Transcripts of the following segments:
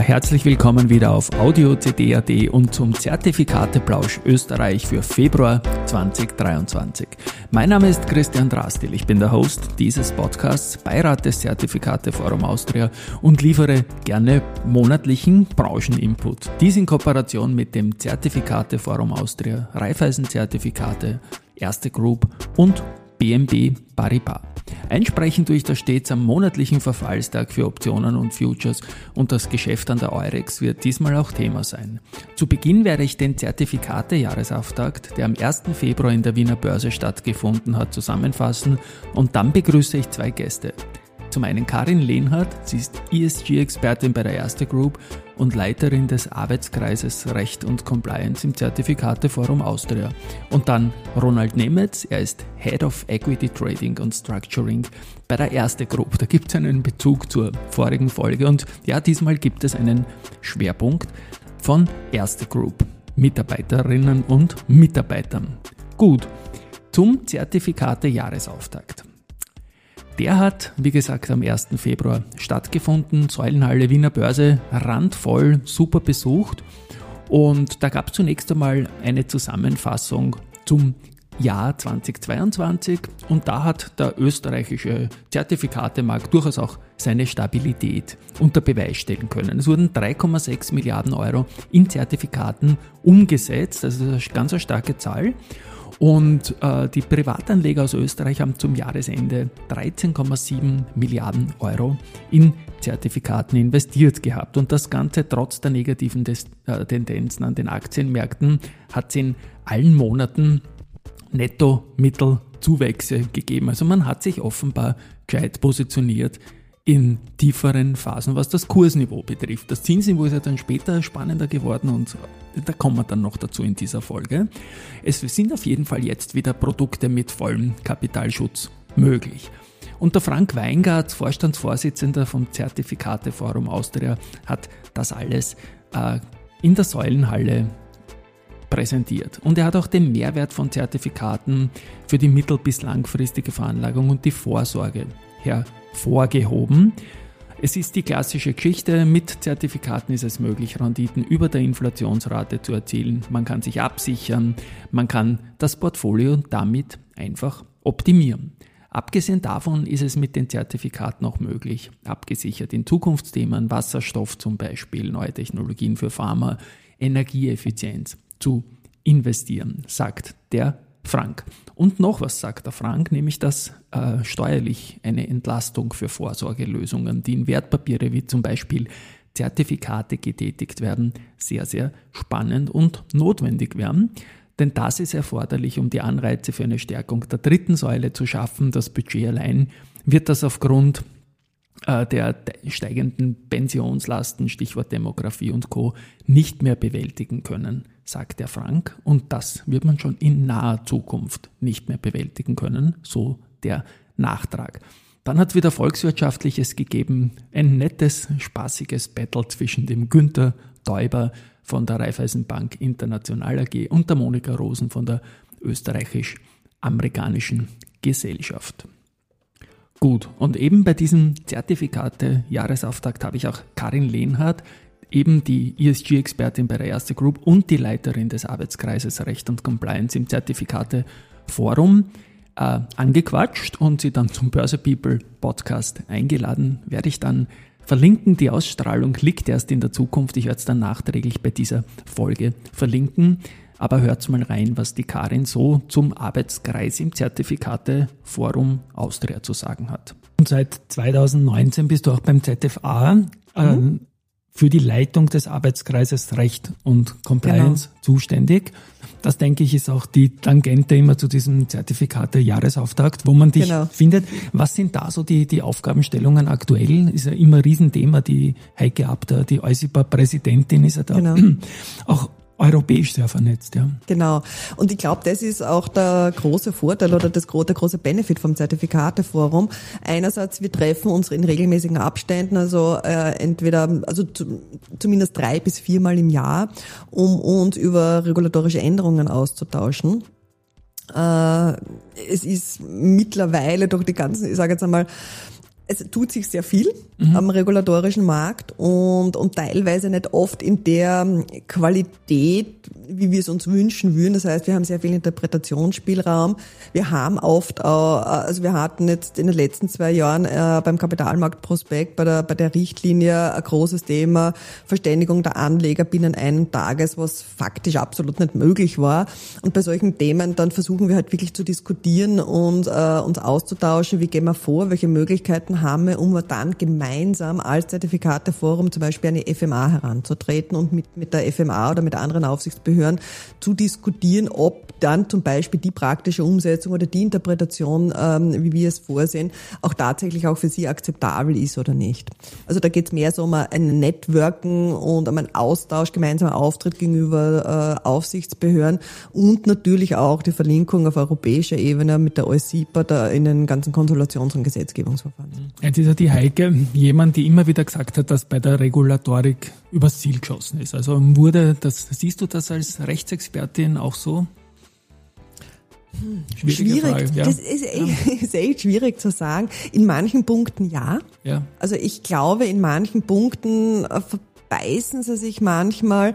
Herzlich willkommen wieder auf Audio CD.at und zum Zertifikateplausch Österreich für Februar 2023. Mein Name ist Christian Drastil. Ich bin der Host dieses Podcasts, Beirat des Zertifikateforum Austria und liefere gerne monatlichen Brancheninput. Dies in Kooperation mit dem Zertifikateforum Austria, Raiffeisen-Zertifikate, Erste Group und BNB Paribas. Einsprechen tue ich da stets am monatlichen Verfallstag für Optionen und Futures und das Geschäft an der Eurex wird diesmal auch Thema sein. Zu Beginn werde ich den Zertifikate-Jahresauftakt, der am 1. Februar in der Wiener Börse stattgefunden hat, zusammenfassen und dann begrüße ich zwei Gäste. Zum einen Karin Lehnhardt, sie ist ESG-Expertin bei der Erste Group und Leiterin des Arbeitskreises Recht und Compliance im Zertifikateforum Austria. Und dann Ronald Nemetz, er ist Head of Equity Trading und Structuring bei der Erste Group. Da gibt es einen Bezug zur vorigen Folge und ja, diesmal gibt es einen Schwerpunkt von Erste Group, Mitarbeiterinnen und Mitarbeitern. Gut, zum Zertifikate-Jahresauftakt. Der hat, wie gesagt, am 1. Februar stattgefunden. Säulenhalle Wiener Börse, randvoll, super besucht. Und da gab es zunächst einmal eine Zusammenfassung zum Jahr 2022 und da hat der österreichische Zertifikatemarkt durchaus auch seine Stabilität unter Beweis stellen können. Es wurden 3,6 Milliarden Euro in Zertifikaten umgesetzt, das ist eine ganz starke Zahl. Und äh, die Privatanleger aus Österreich haben zum Jahresende 13,7 Milliarden Euro in Zertifikaten investiert gehabt. Und das Ganze trotz der negativen Des äh, Tendenzen an den Aktienmärkten hat es in allen Monaten Netto-Mittelzuwächse gegeben. Also man hat sich offenbar gescheit positioniert in tieferen Phasen, was das Kursniveau betrifft. Das Zinsniveau ist ja dann später spannender geworden und da kommen wir dann noch dazu in dieser Folge. Es sind auf jeden Fall jetzt wieder Produkte mit vollem Kapitalschutz möglich. Und der Frank Weingart, Vorstandsvorsitzender vom Zertifikateforum Austria, hat das alles äh, in der Säulenhalle präsentiert. Und er hat auch den Mehrwert von Zertifikaten für die mittel- bis langfristige Veranlagung und die Vorsorge hervorgehoben. Es ist die klassische Geschichte, mit Zertifikaten ist es möglich, Renditen über der Inflationsrate zu erzielen. Man kann sich absichern, man kann das Portfolio damit einfach optimieren. Abgesehen davon ist es mit den Zertifikaten auch möglich, abgesichert in Zukunftsthemen, Wasserstoff zum Beispiel, neue Technologien für Pharma, Energieeffizienz zu investieren, sagt der Frank. Und noch was sagt der Frank, nämlich dass äh, steuerlich eine Entlastung für Vorsorgelösungen, die in Wertpapiere wie zum Beispiel Zertifikate getätigt werden, sehr, sehr spannend und notwendig werden. Denn das ist erforderlich, um die Anreize für eine Stärkung der dritten Säule zu schaffen. Das Budget allein wird das aufgrund der steigenden Pensionslasten, Stichwort Demografie und Co., nicht mehr bewältigen können sagt der Frank, und das wird man schon in naher Zukunft nicht mehr bewältigen können, so der Nachtrag. Dann hat wieder Volkswirtschaftliches gegeben, ein nettes, spaßiges Battle zwischen dem Günther Däuber von der Raiffeisenbank International AG und der Monika Rosen von der österreichisch-amerikanischen Gesellschaft. Gut, und eben bei diesem Zertifikate-Jahresauftakt habe ich auch Karin Lehnhardt, eben die ESG-Expertin bei der Erste Group und die Leiterin des Arbeitskreises Recht und Compliance im Zertifikate Forum äh, angequatscht und sie dann zum Börse People Podcast eingeladen. Werde ich dann verlinken. Die Ausstrahlung liegt erst in der Zukunft. Ich werde es dann nachträglich bei dieser Folge verlinken. Aber hört mal rein, was die Karin so zum Arbeitskreis im Zertifikate Forum Austria zu sagen hat. Und seit 2019 bist du auch beim ZFA. Mhm. Ähm, für die Leitung des Arbeitskreises Recht und Compliance genau. zuständig. Das denke ich ist auch die Tangente immer zu diesem Zertifikat der Jahresauftakt, wo man dich genau. findet. Was sind da so die, die Aufgabenstellungen aktuell? Ist ja immer ein Riesenthema. Die Heike Abter, die EUSIPA-Präsidentin ist ja da genau. auch europäisch sehr vernetzt, ja. Genau. Und ich glaube, das ist auch der große Vorteil oder das, der große Benefit vom Zertifikateforum. Einerseits, wir treffen uns in regelmäßigen Abständen, also äh, entweder, also zu, zumindest drei bis viermal im Jahr, um uns über regulatorische Änderungen auszutauschen. Äh, es ist mittlerweile durch die ganzen, ich sage jetzt einmal, es tut sich sehr viel mhm. am regulatorischen Markt und, und teilweise nicht oft in der Qualität, wie wir es uns wünschen würden. Das heißt, wir haben sehr viel Interpretationsspielraum. Wir haben oft auch, also wir hatten jetzt in den letzten zwei Jahren äh, beim Kapitalmarktprospekt, bei der, bei der Richtlinie ein großes Thema Verständigung der Anleger binnen einen Tages, was faktisch absolut nicht möglich war. Und bei solchen Themen dann versuchen wir halt wirklich zu diskutieren und äh, uns auszutauschen, wie gehen wir vor, welche Möglichkeiten haben wir, um dann gemeinsam als Zertifikateforum zum Beispiel eine FMA heranzutreten und mit, mit der FMA oder mit anderen Aufsichtsbehörden zu diskutieren, ob dann zum Beispiel die praktische Umsetzung oder die Interpretation, ähm, wie wir es vorsehen, auch tatsächlich auch für sie akzeptabel ist oder nicht. Also da geht es mehr so um ein Networken und um einen Austausch, gemeinsamer Auftritt gegenüber äh, Aufsichtsbehörden und natürlich auch die Verlinkung auf europäischer Ebene mit der OSIPA da in den ganzen Konsultations- und Gesetzgebungsverfahren. Jetzt ist ja die Heike jemand, die immer wieder gesagt hat, dass bei der Regulatorik übers Ziel geschossen ist. Also wurde das, siehst du das als Rechtsexpertin auch so? Hm, schwierig. Ja. Das ist, ist, echt schwierig zu sagen. In manchen Punkten ja. ja. Also ich glaube, in manchen Punkten äh, verbeißen sie sich manchmal.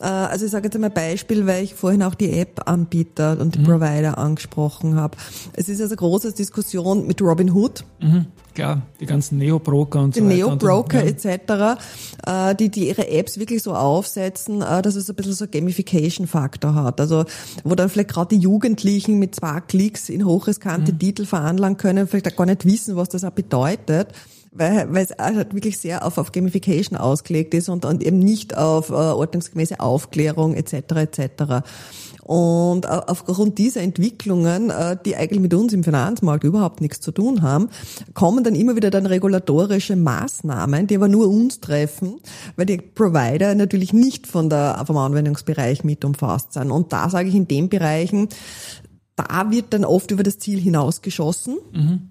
Äh, also ich sage jetzt einmal Beispiel, weil ich vorhin auch die App-Anbieter und die mhm. Provider angesprochen habe. Es ist also große Diskussion mit Robinhood. Mhm. Klar, die ganzen Neo-Broker und die so weiter. Die Neo-Broker ja. etc., äh, die, die ihre Apps wirklich so aufsetzen, äh, dass es ein bisschen so Gamification-Faktor hat. Also wo dann vielleicht gerade die Jugendlichen mit zwei Klicks in hochriskante mhm. Titel veranlagen können, vielleicht auch gar nicht wissen, was das auch bedeutet weil, weil es halt wirklich sehr auf, auf Gamification ausgelegt ist und, und eben nicht auf äh, ordnungsgemäße Aufklärung etc. etc. Und aufgrund dieser Entwicklungen, äh, die eigentlich mit uns im Finanzmarkt überhaupt nichts zu tun haben, kommen dann immer wieder dann regulatorische Maßnahmen, die aber nur uns treffen, weil die Provider natürlich nicht von der, vom Anwendungsbereich mit umfasst sind. Und da sage ich in den Bereichen, da wird dann oft über das Ziel hinausgeschossen. Mhm.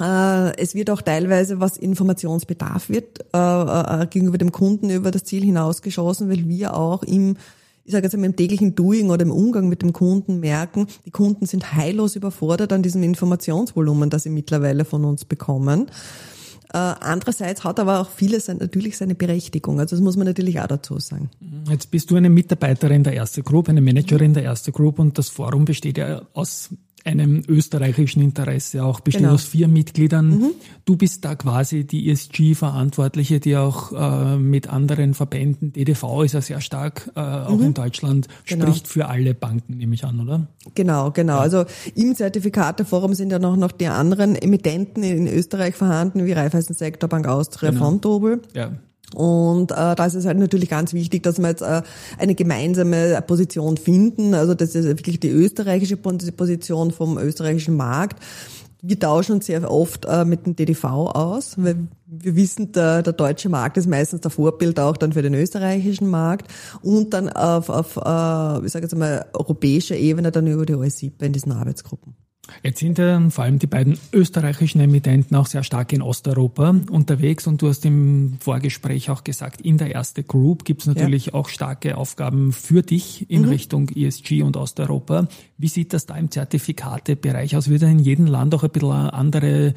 Äh, es wird auch teilweise, was Informationsbedarf wird, äh, äh, gegenüber dem Kunden über das Ziel hinausgeschossen, weil wir auch im ich sage jetzt mal im täglichen Doing oder im Umgang mit dem Kunden merken, die Kunden sind heillos überfordert an diesem Informationsvolumen, das sie mittlerweile von uns bekommen. Andererseits hat aber auch vieles natürlich seine Berechtigung. Also das muss man natürlich auch dazu sagen. Jetzt bist du eine Mitarbeiterin der Erste Group, eine Managerin der Erste Group und das Forum besteht ja aus einem österreichischen Interesse auch, besteht genau. aus vier Mitgliedern. Mhm. Du bist da quasi die ESG-Verantwortliche, die auch äh, mit anderen Verbänden, DDV ist ja sehr stark, äh, auch mhm. in Deutschland, genau. spricht für alle Banken, nehme ich an, oder? Genau, genau. Ja. Also im Zertifikateforum sind ja noch, noch die anderen Emittenten in Österreich vorhanden, wie Raiffeisen Sektorbank Austria, genau. Fontobel. Ja. Und äh, da ist es halt natürlich ganz wichtig, dass wir jetzt äh, eine gemeinsame Position finden. Also das ist wirklich die österreichische Position vom österreichischen Markt. Wir tauschen uns sehr oft äh, mit dem DDV aus, weil wir wissen, der, der deutsche Markt ist meistens der Vorbild auch dann für den österreichischen Markt und dann auf, auf äh, ich sage jetzt mal, europäischer Ebene dann über die OSIP in diesen Arbeitsgruppen. Jetzt sind ja vor allem die beiden österreichischen Emittenten auch sehr stark in Osteuropa unterwegs und du hast im Vorgespräch auch gesagt, in der erste Group gibt es natürlich ja. auch starke Aufgaben für dich in mhm. Richtung ESG und Osteuropa. Wie sieht das da im Zertifikatebereich aus? Wird in jedem Land auch ein bisschen andere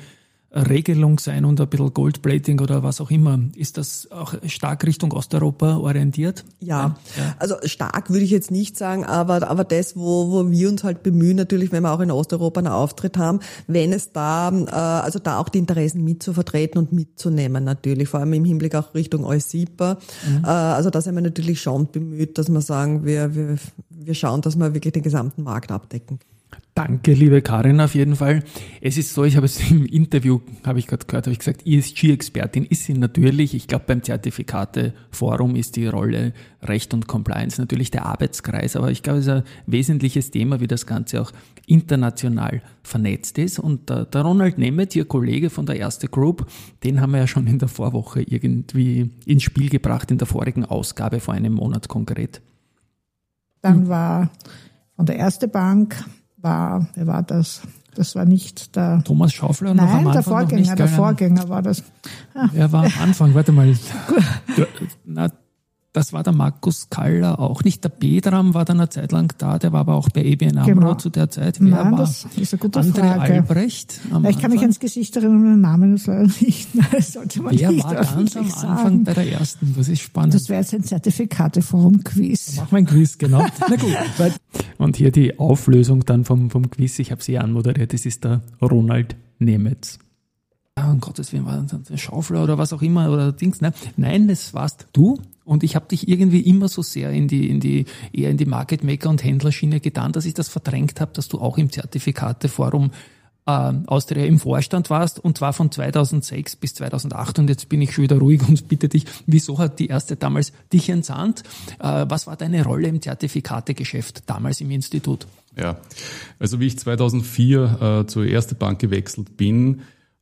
Regelung sein und ein bisschen Goldplating oder was auch immer. Ist das auch stark Richtung Osteuropa orientiert? Ja, ja. also stark würde ich jetzt nicht sagen, aber, aber das, wo, wo wir uns halt bemühen, natürlich, wenn wir auch in Osteuropa einen Auftritt haben, wenn es da, äh, also da auch die Interessen mitzuvertreten und mitzunehmen natürlich, vor allem im Hinblick auch Richtung EuSIPA. Mhm. Äh, also da sind wir natürlich schon bemüht, dass wir sagen, wir, wir, wir schauen, dass wir wirklich den gesamten Markt abdecken. Danke, liebe Karin, auf jeden Fall. Es ist so, ich habe es im Interview, habe ich gerade gehört, habe ich gesagt, ESG-Expertin ist sie natürlich. Ich glaube, beim Zertifikateforum ist die Rolle Recht und Compliance natürlich der Arbeitskreis, aber ich glaube, es ist ein wesentliches Thema, wie das Ganze auch international vernetzt ist. Und der, der Ronald Nemeth, Ihr Kollege von der Erste Group, den haben wir ja schon in der Vorwoche irgendwie ins Spiel gebracht, in der vorigen Ausgabe vor einem Monat konkret. Dann war von der Erste Bank war, wer war das? Das war nicht der Thomas Schaufler. Nein, der Vorgänger, der Vorgänger war das. Ah. Er war am Anfang, warte mal. Na, das war der Markus Kaller auch nicht. Der Bedram war dann eine Zeit lang da, der war aber auch bei EBN AMRO genau. zu der Zeit. Wer Nein, war? das ist eine gute André Frage. Albrecht. Ich kann mich ans Gesicht erinnern, den Namen das nicht. Das sollte man Wer nicht war ganz am Anfang sagen. bei der ersten? Das ist spannend. Das wäre jetzt ein Zertifikateforum-Quiz. Machen wir ein Quiz, genau. Na gut. Und hier die Auflösung dann vom, vom Quiz, ich habe sie anmoderiert, das ist der Ronald Nemetz um Gottes Willen, war das ein Schaufler oder was auch immer oder Dings. Ne? Nein, das warst du. Und ich habe dich irgendwie immer so sehr in die, in die, eher in die Market Maker und Händlerschiene getan, dass ich das verdrängt habe, dass du auch im Zertifikateforum äh, Austria im Vorstand warst und zwar von 2006 bis 2008 und jetzt bin ich schon wieder ruhig und bitte dich, wieso hat die erste damals dich entsandt? Äh, was war deine Rolle im Zertifikategeschäft damals im Institut? Ja, also wie ich 2004 äh, zur Erste Bank gewechselt bin,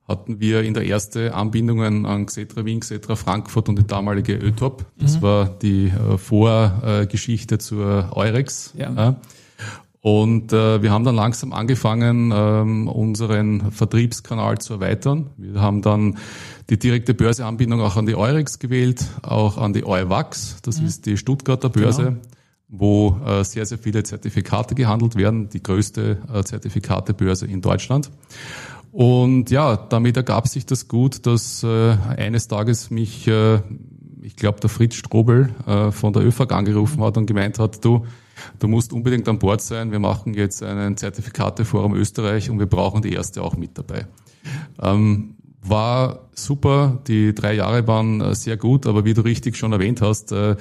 hatten wir in der erste Anbindungen an Xetra Wien, Xetra Frankfurt und die damalige ÖTOP. Das mhm. war die äh, Vorgeschichte zur Eurex. Ja. ja. Und äh, wir haben dann langsam angefangen, ähm, unseren Vertriebskanal zu erweitern. Wir haben dann die direkte Börseanbindung auch an die Eurex gewählt, auch an die Euwax, das mhm. ist die Stuttgarter Börse. Genau wo äh, sehr, sehr viele Zertifikate gehandelt werden, die größte äh, Zertifikatebörse in Deutschland. Und ja, damit ergab sich das gut, dass äh, eines Tages mich, äh, ich glaube, der Fritz Strobel äh, von der ÖFAG angerufen hat und gemeint hat, du, du musst unbedingt an Bord sein, wir machen jetzt einen Zertifikateforum Österreich und wir brauchen die erste auch mit dabei. Ähm, war super, die drei Jahre waren äh, sehr gut, aber wie du richtig schon erwähnt hast, äh,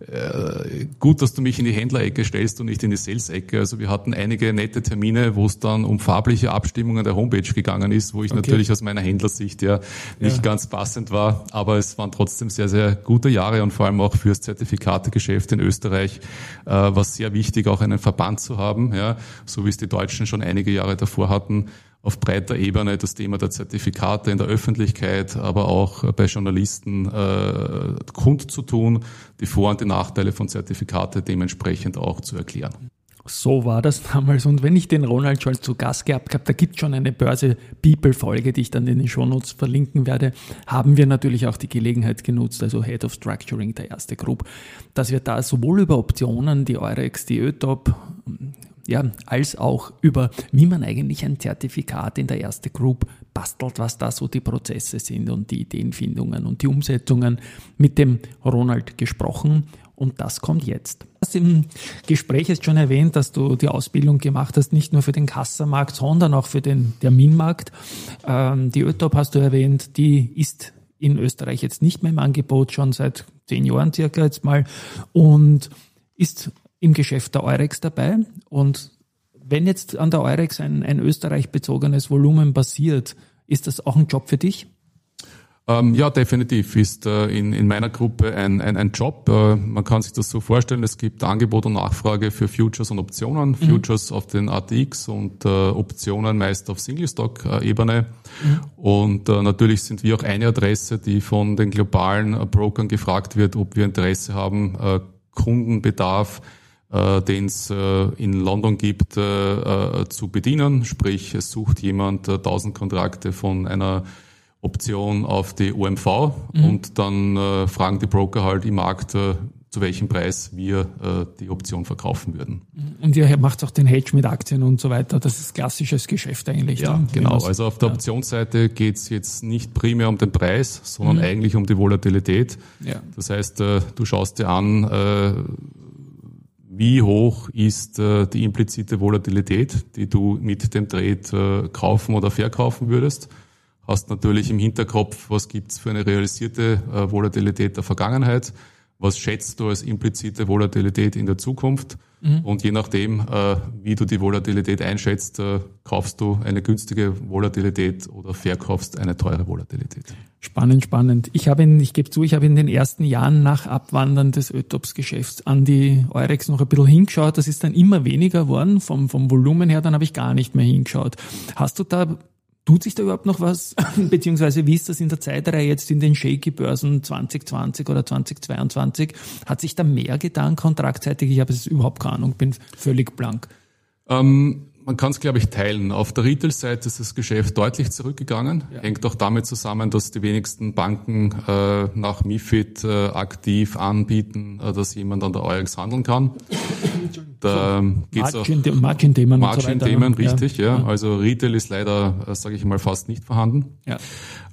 äh, gut, dass du mich in die Händlerecke stellst und nicht in die Sales-Ecke. Also wir hatten einige nette Termine, wo es dann um farbliche Abstimmungen der Homepage gegangen ist, wo ich okay. natürlich aus meiner Händlersicht ja nicht ja. ganz passend war, aber es waren trotzdem sehr, sehr gute Jahre und vor allem auch fürs Zertifikategeschäft in Österreich äh, war sehr wichtig, auch einen Verband zu haben, ja, so wie es die Deutschen schon einige Jahre davor hatten auf breiter Ebene das Thema der Zertifikate in der Öffentlichkeit, aber auch bei Journalisten äh, kundzutun, die Vor- und die Nachteile von Zertifikate dementsprechend auch zu erklären. So war das damals. Und wenn ich den Ronald schon zu Gast gehabt habe, da gibt schon eine Börse People-Folge, die ich dann in den Shownotes verlinken werde, haben wir natürlich auch die Gelegenheit genutzt, also Head of Structuring, der erste Group, dass wir da sowohl über Optionen, die Eurex, die ÖTOP, ja, als auch über, wie man eigentlich ein Zertifikat in der erste Group bastelt, was da so die Prozesse sind und die Ideenfindungen und die Umsetzungen mit dem Ronald gesprochen. Und das kommt jetzt. Du hast im Gespräch jetzt schon erwähnt, dass du die Ausbildung gemacht hast, nicht nur für den Kassamarkt, sondern auch für den Terminmarkt. Ähm, die ÖTOP hast du erwähnt, die ist in Österreich jetzt nicht mehr im Angebot, schon seit zehn Jahren circa jetzt mal und ist im Geschäft der Eurex dabei. Und wenn jetzt an der Eurex ein, ein Österreich bezogenes Volumen basiert, ist das auch ein Job für dich? Ähm, ja, definitiv ist äh, in, in meiner Gruppe ein, ein, ein Job. Äh, man kann sich das so vorstellen, es gibt Angebot und Nachfrage für Futures und Optionen. Mhm. Futures auf den ATX und äh, Optionen meist auf Single-Stock-Ebene. Mhm. Und äh, natürlich sind wir auch eine Adresse, die von den globalen äh, Brokern gefragt wird, ob wir Interesse haben, äh, Kundenbedarf äh, den es äh, in London gibt, äh, äh, zu bedienen. Sprich, es sucht jemand äh, 1000 Kontrakte von einer Option auf die OMV mhm. und dann äh, fragen die Broker halt im Markt, äh, zu welchem Preis wir äh, die Option verkaufen würden. Mhm. Und ihr macht auch den Hedge mit Aktien und so weiter. Das ist klassisches Geschäft eigentlich. Ja, genau. Also auf der ja. Optionsseite geht es jetzt nicht primär um den Preis, sondern mhm. eigentlich um die Volatilität. Ja. Das heißt, äh, du schaust dir an, äh, wie hoch ist äh, die implizite Volatilität, die du mit dem Trade äh, kaufen oder verkaufen würdest. Hast natürlich im Hinterkopf, was gibt's für eine realisierte äh, Volatilität der Vergangenheit, was schätzt du als implizite Volatilität in der Zukunft Mhm. Und je nachdem, äh, wie du die Volatilität einschätzt, äh, kaufst du eine günstige Volatilität oder verkaufst eine teure Volatilität. Spannend, spannend. Ich habe in, ich gebe zu, ich habe in den ersten Jahren nach Abwandern des Ötops-Geschäfts an die Eurex noch ein bisschen hingeschaut. Das ist dann immer weniger geworden vom, vom Volumen her. Dann habe ich gar nicht mehr hingeschaut. Hast du da Tut sich da überhaupt noch was? Beziehungsweise wie ist das in der Zeitreihe jetzt in den Shaky-Börsen 2020 oder 2022? Hat sich da mehr getan kontraktseitig? Ich habe es überhaupt keine Ahnung, bin völlig blank. Ähm, man kann es, glaube ich, teilen. Auf der Retail-Seite ist das Geschäft deutlich zurückgegangen. Ja. Hängt auch damit zusammen, dass die wenigsten Banken äh, nach MIFID äh, aktiv anbieten, äh, dass jemand an der Eurex handeln kann. Da geht's Margin, auch Margin-Themen. Margin-Themen, so ne? richtig, ja. ja. Also Retail ist leider, äh, sage ich mal, fast nicht vorhanden. Ja.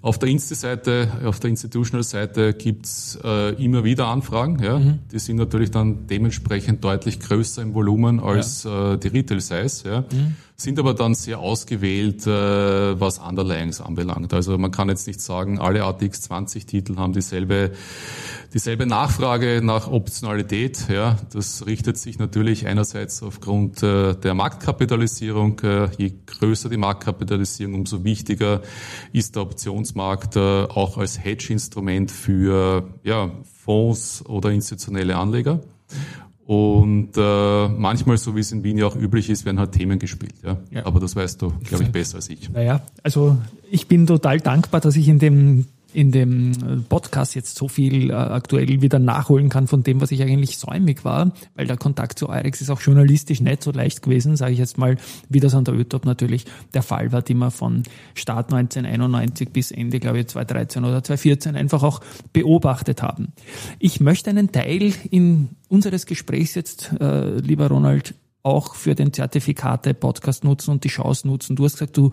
Auf der Insti-Seite, auf der Institutional-Seite gibt's äh, immer wieder Anfragen. Ja. Mhm. Die sind natürlich dann dementsprechend deutlich größer im Volumen als ja. äh, die Retail-Size. Ja. Mhm sind aber dann sehr ausgewählt, äh, was Underlyings anbelangt. Also man kann jetzt nicht sagen, alle ATX 20 Titel haben dieselbe, dieselbe Nachfrage nach Optionalität. Ja, das richtet sich natürlich einerseits aufgrund äh, der Marktkapitalisierung. Äh, je größer die Marktkapitalisierung, umso wichtiger ist der Optionsmarkt äh, auch als Hedge-Instrument für ja, Fonds oder institutionelle Anleger. Und äh, manchmal, so wie es in Wien ja auch üblich ist, werden halt Themen gespielt. Ja? ja. Aber das weißt du, glaube ich, besser als ich. Naja, also ich bin total dankbar, dass ich in dem in dem äh, Podcast jetzt so viel äh, aktuell wieder nachholen kann von dem, was ich eigentlich säumig war, weil der Kontakt zu Eurex ist auch journalistisch nicht so leicht gewesen, sage ich jetzt mal, wie das an der ÖTOP natürlich der Fall war, die man von Start 1991 bis Ende, glaube ich, 2013 oder 2014 einfach auch beobachtet haben. Ich möchte einen Teil in unseres Gesprächs jetzt, äh, lieber Ronald, auch für den Zertifikate-Podcast nutzen und die Chance nutzen. Du hast gesagt, du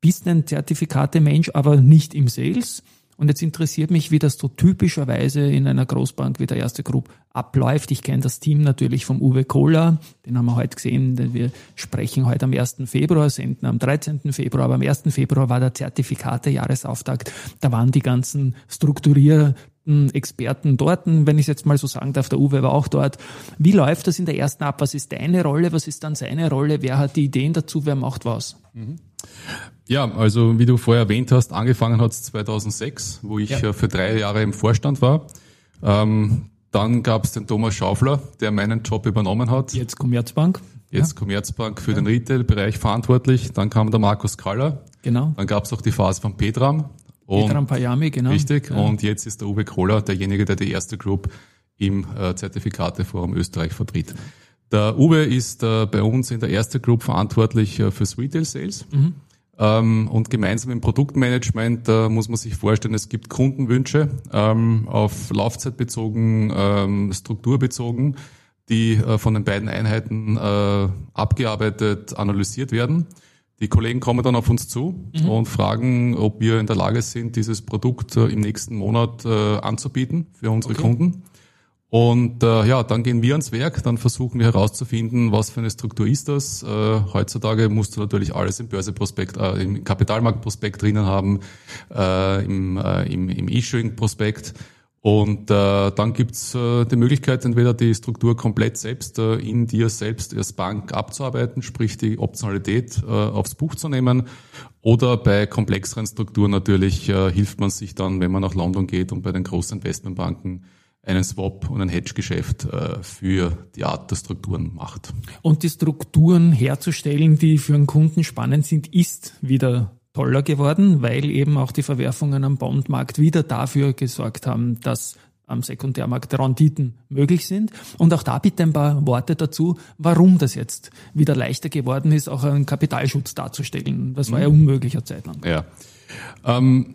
bist ein Zertifikate-Mensch, aber nicht im Sales. Und jetzt interessiert mich, wie das so typischerweise in einer Großbank wie der Erste Group abläuft. Ich kenne das Team natürlich vom Uwe Kohler, den haben wir heute gesehen, denn wir sprechen heute am 1. Februar, senden am 13. Februar, aber am 1. Februar war der Zertifikate-Jahresauftakt. Da waren die ganzen strukturierten Experten dort, wenn ich es jetzt mal so sagen darf, der Uwe war auch dort. Wie läuft das in der ersten ab? Was ist deine Rolle? Was ist dann seine Rolle? Wer hat die Ideen dazu? Wer macht was? Mhm. Ja, also wie du vorher erwähnt hast, angefangen hat es 2006, wo ich ja. Äh, für drei Jahre im Vorstand war. Ähm, dann gab es den Thomas Schaufler, der meinen Job übernommen hat. Jetzt Commerzbank. Jetzt ja. Commerzbank für ja. den Retail-Bereich verantwortlich. Dann kam der Markus Kaller. Genau. Dann gab es auch die Phase von Petram. Petram Payami, genau. Richtig. Ja. Und jetzt ist der Uwe Kohler derjenige, der die erste Group im äh, Zertifikateforum Österreich vertritt. Der Uwe ist äh, bei uns in der erste Group verantwortlich äh, fürs Retail Sales. Mhm. Ähm, und gemeinsam im Produktmanagement äh, muss man sich vorstellen, es gibt Kundenwünsche ähm, auf Laufzeit bezogen, ähm, Struktur bezogen, die äh, von den beiden Einheiten äh, abgearbeitet, analysiert werden. Die Kollegen kommen dann auf uns zu mhm. und fragen, ob wir in der Lage sind, dieses Produkt äh, im nächsten Monat äh, anzubieten für unsere okay. Kunden. Und äh, ja, dann gehen wir ans Werk, dann versuchen wir herauszufinden, was für eine Struktur ist das. Äh, heutzutage musst du natürlich alles im Börseprospekt, äh, im Kapitalmarktprospekt drinnen haben, äh, im, äh, im, im Issuing-Prospekt. Und äh, dann gibt's äh, die Möglichkeit, entweder die Struktur komplett selbst äh, in dir selbst als Bank abzuarbeiten, sprich die Optionalität äh, aufs Buch zu nehmen. Oder bei komplexeren Strukturen natürlich äh, hilft man sich dann, wenn man nach London geht und bei den großen Investmentbanken einen Swap und ein Hedge-Geschäft äh, für die Art der Strukturen macht. Und die Strukturen herzustellen, die für einen Kunden spannend sind, ist wieder toller geworden, weil eben auch die Verwerfungen am Bondmarkt wieder dafür gesorgt haben, dass am Sekundärmarkt Renditen möglich sind. Und auch da bitte ein paar Worte dazu, warum das jetzt wieder leichter geworden ist, auch einen Kapitalschutz darzustellen. Das war ja mhm. unmöglich eine Zeit lang. Ja. Ähm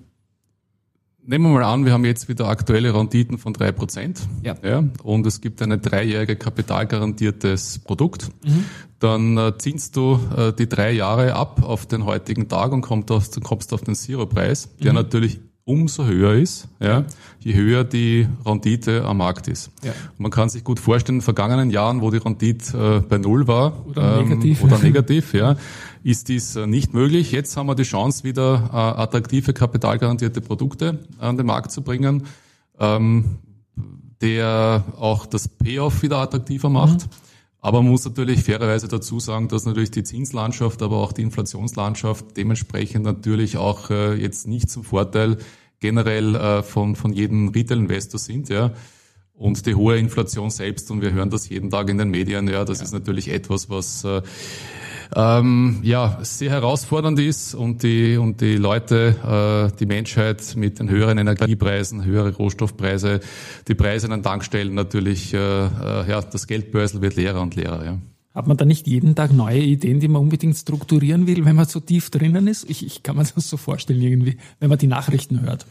Nehmen wir mal an, wir haben jetzt wieder aktuelle Renditen von drei Prozent. Ja. ja. Und es gibt eine dreijährige kapitalgarantiertes Produkt. Mhm. Dann äh, ziehst du äh, die drei Jahre ab auf den heutigen Tag und kommst auf, kommst auf den Zero-Preis, der mhm. natürlich umso höher ist, ja, je höher die Rendite am Markt ist. Ja. Man kann sich gut vorstellen, in vergangenen Jahren, wo die Rendite äh, bei Null war oder ähm, negativ, oder negativ ja, ist dies äh, nicht möglich. Jetzt haben wir die Chance, wieder äh, attraktive kapitalgarantierte Produkte an den Markt zu bringen, ähm, der auch das Payoff wieder attraktiver macht. Mhm. Aber man muss natürlich fairerweise dazu sagen, dass natürlich die Zinslandschaft, aber auch die Inflationslandschaft dementsprechend natürlich auch äh, jetzt nicht zum Vorteil generell äh, von, von jedem Retail-Investor sind. Ja. Und die hohe Inflation selbst, und wir hören das jeden Tag in den Medien, ja, das ja. ist natürlich etwas, was äh, ähm, ja, sehr herausfordernd ist und die, und die Leute, äh, die Menschheit mit den höheren Energiepreisen, höhere Rohstoffpreise, die Preise an den Tankstellen natürlich, äh, äh, ja, das Geldbörsel wird leerer und leerer. Ja. Hat man da nicht jeden Tag neue Ideen, die man unbedingt strukturieren will, wenn man so tief drinnen ist? Ich, ich kann mir das so vorstellen irgendwie, wenn man die Nachrichten hört.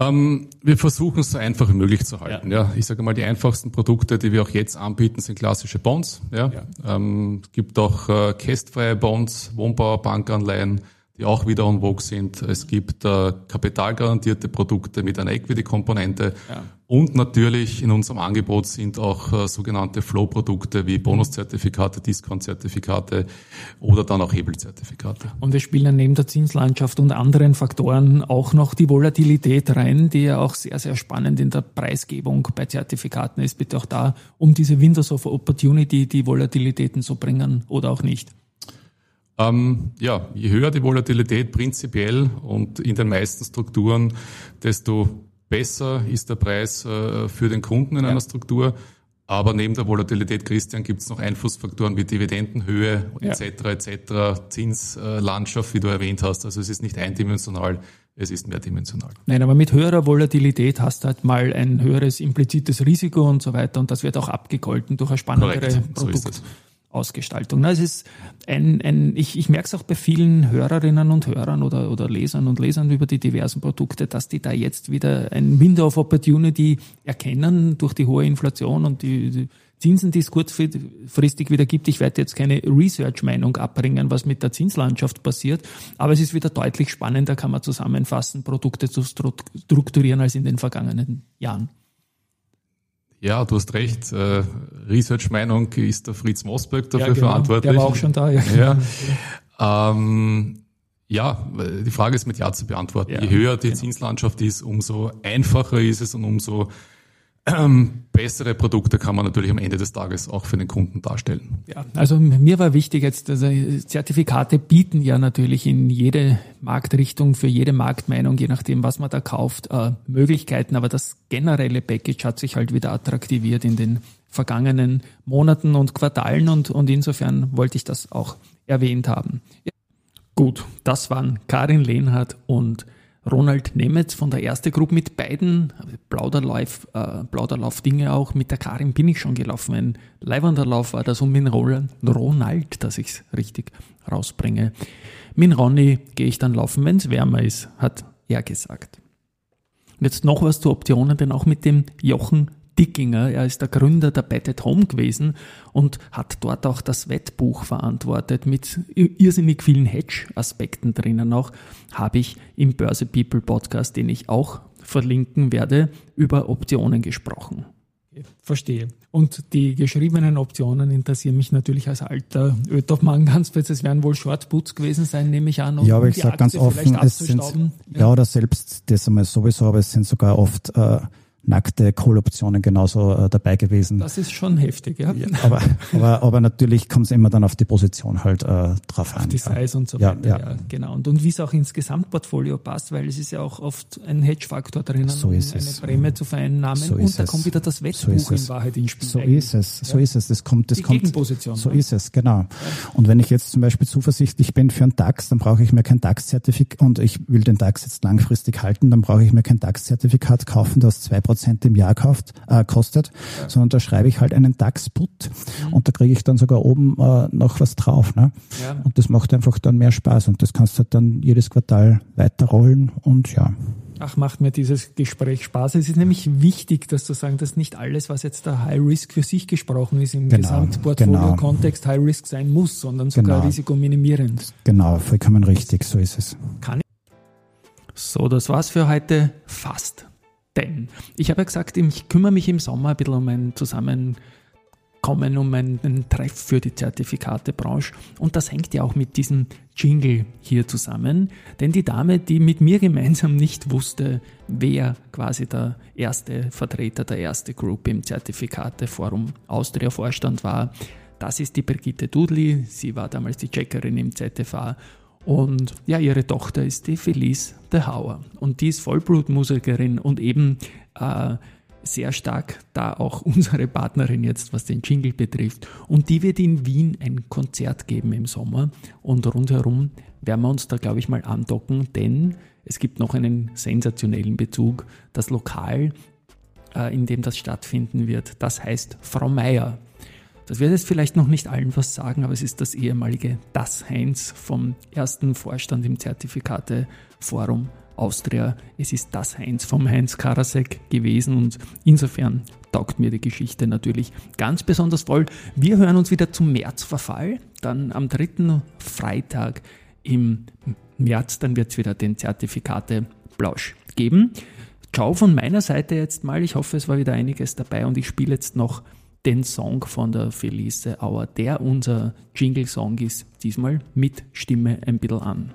Ähm, wir versuchen es so einfach wie möglich zu halten. Ja. ja. Ich sage mal, die einfachsten Produkte, die wir auch jetzt anbieten, sind klassische Bonds. Ja. ja. Ähm, es gibt auch äh, kästfreie Bonds, Wohnbauer, Bankanleihen, die auch wieder on vogue sind. Es gibt äh, kapitalgarantierte Produkte mit einer Equity-Komponente. Ja. Und natürlich in unserem Angebot sind auch äh, sogenannte Flow-Produkte wie Bonuszertifikate, Discount-Zertifikate oder dann auch Hebelzertifikate. Und wir spielen neben der Zinslandschaft und anderen Faktoren auch noch die Volatilität rein, die ja auch sehr, sehr spannend in der Preisgebung bei Zertifikaten ist. Bitte auch da, um diese Windows of Opportunity, die Volatilitäten zu bringen oder auch nicht. Ähm, ja, je höher die Volatilität prinzipiell und in den meisten Strukturen, desto besser ist der Preis äh, für den Kunden in ja. einer Struktur. Aber neben der Volatilität, Christian, gibt es noch Einflussfaktoren wie Dividendenhöhe ja. etc. etc. Zinslandschaft, wie du erwähnt hast. Also es ist nicht eindimensional, es ist mehrdimensional. Nein, aber mit höherer Volatilität hast du halt mal ein höheres implizites Risiko und so weiter und das wird auch abgegolten durch ein spannendere Korrekt, Produkt. So Ausgestaltung. es ist ein, ein ich, ich merke es auch bei vielen Hörerinnen und Hörern oder, oder Lesern und Lesern über die diversen Produkte, dass die da jetzt wieder ein Window of Opportunity erkennen durch die hohe Inflation und die, die Zinsen, die es kurzfristig wieder gibt. Ich werde jetzt keine Research-Meinung abbringen, was mit der Zinslandschaft passiert, aber es ist wieder deutlich spannender, kann man zusammenfassen, Produkte zu strukturieren als in den vergangenen Jahren. Ja, du hast recht. Research-Meinung ist der Fritz Mosberg dafür ja, genau. verantwortlich. Der war auch schon da. Ja. ja. Ähm, ja, die Frage ist mit Ja zu beantworten. Ja, Je höher die genau. Zinslandschaft ist, umso einfacher ist es und umso ähm, bessere Produkte kann man natürlich am Ende des Tages auch für den Kunden darstellen. Ja, also mir war wichtig jetzt, also Zertifikate bieten ja natürlich in jede Marktrichtung, für jede Marktmeinung, je nachdem, was man da kauft, äh, Möglichkeiten, aber das generelle Package hat sich halt wieder attraktiviert in den vergangenen Monaten und Quartalen und, und insofern wollte ich das auch erwähnt haben. Ja. Gut, das waren Karin Lehnhardt und Ronald Nemetz von der erste Gruppe mit beiden Plauderlauf, äh, Plauderlauf-Dinge auch. Mit der Karin bin ich schon gelaufen. Ein Leiwanderlauf war das und mit Roland, Ronald, dass ich es richtig rausbringe. Mit Ronny gehe ich dann laufen, wenn es wärmer ist, hat er gesagt. Und jetzt noch was zu Optionen, denn auch mit dem Jochen Dickinger. Er ist der Gründer der Bet at Home gewesen und hat dort auch das Wettbuch verantwortet mit irrsinnig vielen Hedge-Aspekten drinnen auch, habe ich im Börse People Podcast, den ich auch verlinken werde, über Optionen gesprochen. Verstehe. Und die geschriebenen Optionen interessieren mich natürlich als alter Ötop-Mann ganz fest. Es werden wohl Shortputs gewesen sein, nehme ich an. ja, aber ich sage ganz offen, es sind, ja. ja, oder selbst das einmal sowieso, aber es sind sogar oft äh, nackte Call-Optionen genauso äh, dabei gewesen. Das ist schon heftig, ja. ja aber, aber, aber natürlich kommt es immer dann auf die Position halt äh, drauf auf an. die Size und so ja, weiter, ja. ja. genau. Und, und wie es auch ins Gesamtportfolio passt, weil es ist ja auch oft ein Hedge-Faktor drinnen, so ist um es. eine Prämie zu vereinnahmen. So und da kommt wieder das Wettbuch so in Wahrheit ins Spiel. So eigentlich. ist es, so ist es. Das kommt, das die kommt. Gegenposition. So ist es, genau. Und wenn ich jetzt zum Beispiel zuversichtlich bin für einen DAX, dann brauche ich mir kein DAX-Zertifikat und ich will den DAX jetzt langfristig halten, dann brauche ich mir kein DAX-Zertifikat kaufen, das zwei Prozent im Jahr kauft äh, kostet, ja. sondern da schreibe ich halt einen DAX-Put mhm. und da kriege ich dann sogar oben äh, noch was drauf. Ne? Ja. Und das macht einfach dann mehr Spaß und das kannst du dann jedes Quartal weiterrollen und ja. Ach, macht mir dieses Gespräch Spaß. Es ist nämlich wichtig, dass zu sagen, dass nicht alles, was jetzt der High Risk für sich gesprochen ist, im genau, Gesamtportfolio-Kontext genau. High Risk sein muss, sondern sogar genau. risikominimierend. Genau, vollkommen richtig, so ist es. Kann ich so, das war's für heute fast. Denn ich habe ja gesagt, ich kümmere mich im Sommer ein bisschen um ein Zusammenkommen, um einen Treff für die Zertifikatebranche. Und das hängt ja auch mit diesem Jingle hier zusammen. Denn die Dame, die mit mir gemeinsam nicht wusste, wer quasi der erste Vertreter der erste Group im Zertifikateforum Austria Vorstand war, das ist die Brigitte Dudley. Sie war damals die Checkerin im ZFA und ja, ihre Tochter ist die Felice de Hauer. Und die ist Vollblutmusikerin und eben äh, sehr stark da auch unsere Partnerin jetzt, was den Jingle betrifft. Und die wird in Wien ein Konzert geben im Sommer. Und rundherum werden wir uns da, glaube ich, mal andocken, denn es gibt noch einen sensationellen Bezug. Das Lokal, äh, in dem das stattfinden wird, das heißt Frau Meier. Das wird jetzt vielleicht noch nicht allen was sagen, aber es ist das ehemalige Das Heinz vom ersten Vorstand im Zertifikateforum Austria. Es ist Das Heinz vom Heinz Karasek gewesen und insofern taugt mir die Geschichte natürlich ganz besonders voll. Wir hören uns wieder zum Märzverfall, dann am dritten Freitag im März, dann wird es wieder den Zertifikate Blausch geben. Ciao von meiner Seite jetzt mal. Ich hoffe, es war wieder einiges dabei und ich spiele jetzt noch den Song von der Felice Auer, der unser Jingle-Song ist, diesmal mit Stimme ein bisschen an.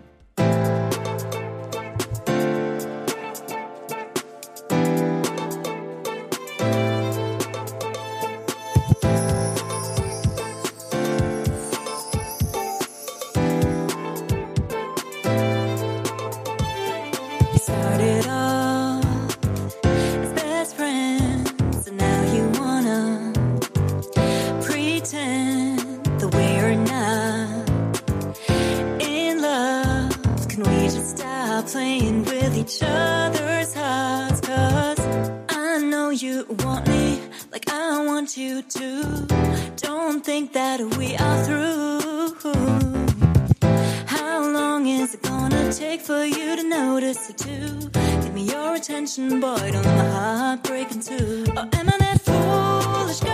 Attention, boy, don't my heart break in two. Oh, am I that foolish girl?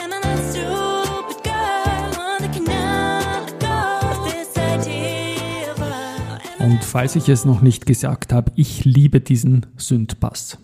Am I that stupid girl? One that cannot let go of this idea of Und falls ich es noch nicht gesagt habe, ich liebe diesen Synthpass.